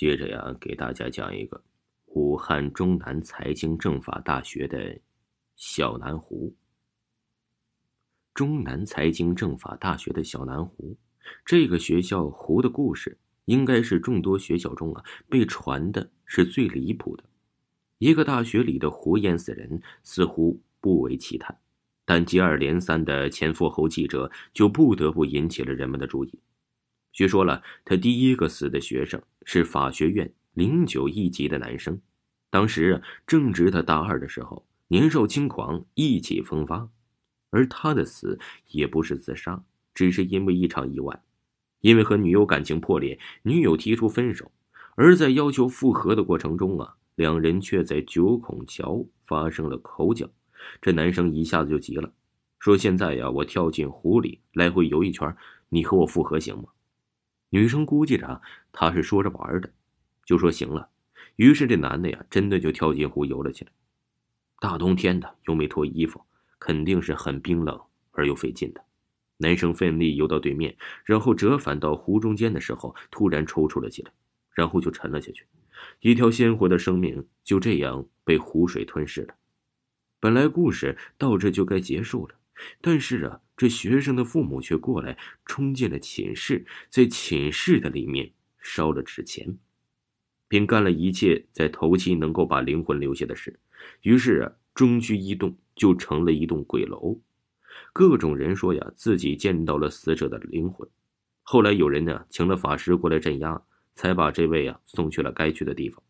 接着呀，给大家讲一个武汉中南财经政法大学的小南湖。中南财经政法大学的小南湖，这个学校湖的故事，应该是众多学校中啊被传的是最离谱的。一个大学里的湖淹死人，似乎不为奇谈，但接二连三的前赴后继者，就不得不引起了人们的注意。据说了，他第一个死的学生是法学院零九一级的男生，当时正值他大二的时候，年少轻狂，意气风发。而他的死也不是自杀，只是因为一场意外，因为和女友感情破裂，女友提出分手，而在要求复合的过程中啊，两人却在九孔桥发生了口角。这男生一下子就急了，说：“现在呀，我跳进湖里来回游一圈，你和我复合行吗？”女生估计着他是说着玩的，就说行了。于是这男的呀，真的就跳进湖游了起来。大冬天的又没脱衣服，肯定是很冰冷而又费劲的。男生奋力游到对面，然后折返到湖中间的时候，突然抽搐了起来，然后就沉了下去。一条鲜活的生命就这样被湖水吞噬了。本来故事到这就该结束了。但是啊，这学生的父母却过来冲进了寝室，在寝室的里面烧了纸钱，并干了一切在头七能够把灵魂留下的事。于是啊，中区一栋就成了一栋鬼楼。各种人说呀，自己见到了死者的灵魂。后来有人呢，请了法师过来镇压，才把这位啊送去了该去的地方。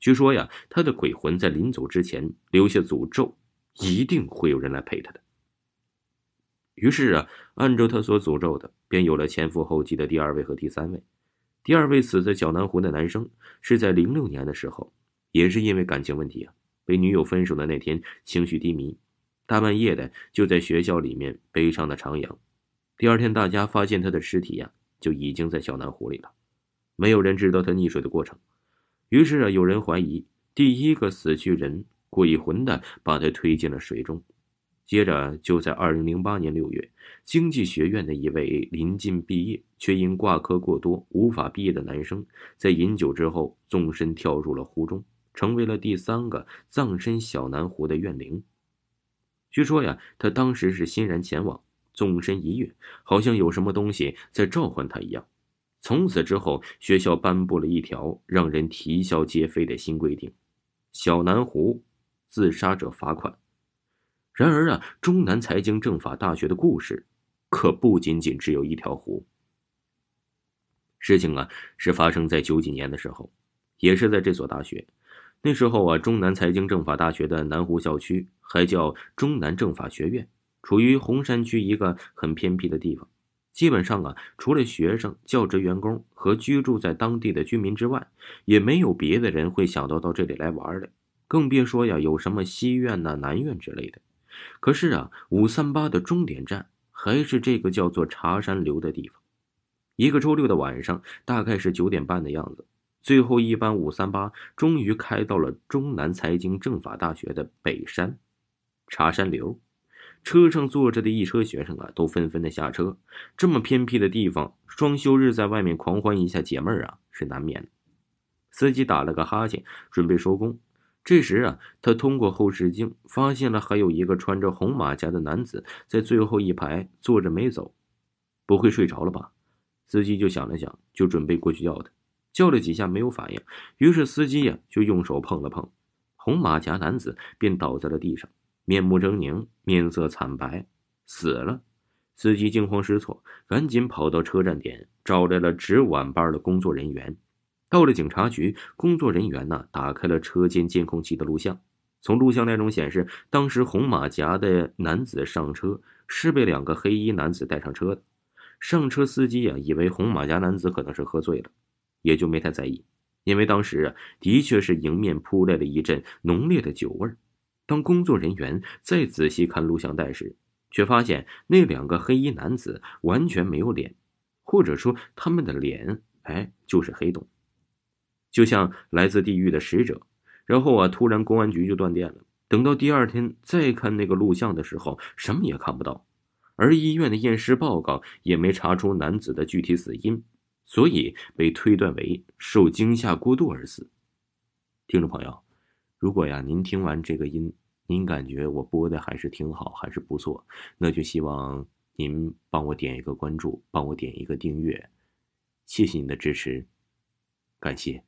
据说呀，他的鬼魂在临走之前留下诅咒，一定会有人来陪他的。于是啊，按照他所诅咒的，便有了前赴后继的第二位和第三位。第二位死在小南湖的男生，是在零六年的时候，也是因为感情问题啊，被女友分手的那天，情绪低迷，大半夜的就在学校里面悲伤的徜徉。第二天，大家发现他的尸体呀，就已经在小南湖里了，没有人知道他溺水的过程。于是啊，有人怀疑第一个死去人鬼魂的把他推进了水中。接着，就在二零零八年六月，经济学院的一位临近毕业却因挂科过多无法毕业的男生，在饮酒之后纵身跳入了湖中，成为了第三个葬身小南湖的怨灵。据说呀，他当时是欣然前往，纵身一跃，好像有什么东西在召唤他一样。从此之后，学校颁布了一条让人啼笑皆非的新规定：小南湖自杀者罚款。然而啊，中南财经政法大学的故事，可不仅仅只有一条湖。事情啊，是发生在九几年的时候，也是在这所大学。那时候啊，中南财经政法大学的南湖校区还叫中南政法学院，处于洪山区一个很偏僻的地方。基本上啊，除了学生、教职员工和居住在当地的居民之外，也没有别的人会想到到这里来玩的，更别说呀，有什么西院呐、南院之类的。可是啊，五三八的终点站还是这个叫做茶山流的地方。一个周六的晚上，大概是九点半的样子，最后一班五三八终于开到了中南财经政法大学的北山茶山流。车上坐着的一车学生啊，都纷纷的下车。这么偏僻的地方，双休日在外面狂欢一下解闷儿啊，是难免的。司机打了个哈欠，准备收工。这时啊，他通过后视镜发现了还有一个穿着红马甲的男子在最后一排坐着没走，不会睡着了吧？司机就想了想，就准备过去叫他，叫了几下没有反应，于是司机呀就用手碰了碰红马甲男子，便倒在了地上，面目狰狞，面色惨白，死了。司机惊慌失措，赶紧跑到车站点，找来了值晚班的工作人员。到了警察局，工作人员呢打开了车间监控器的录像。从录像内容显示，当时红马甲的男子上车是被两个黑衣男子带上车的。上车司机呀，以为红马甲男子可能是喝醉了，也就没太在意。因为当时啊，的确是迎面扑来了一阵浓烈的酒味儿。当工作人员再仔细看录像带时，却发现那两个黑衣男子完全没有脸，或者说他们的脸，哎，就是黑洞。就像来自地狱的使者，然后啊，突然公安局就断电了。等到第二天再看那个录像的时候，什么也看不到，而医院的验尸报告也没查出男子的具体死因。所以被推断为受惊吓过度而死。听众朋友，如果呀您听完这个音，您感觉我播的还是挺好，还是不错，那就希望您帮我点一个关注，帮我点一个订阅，谢谢您的支持，感谢。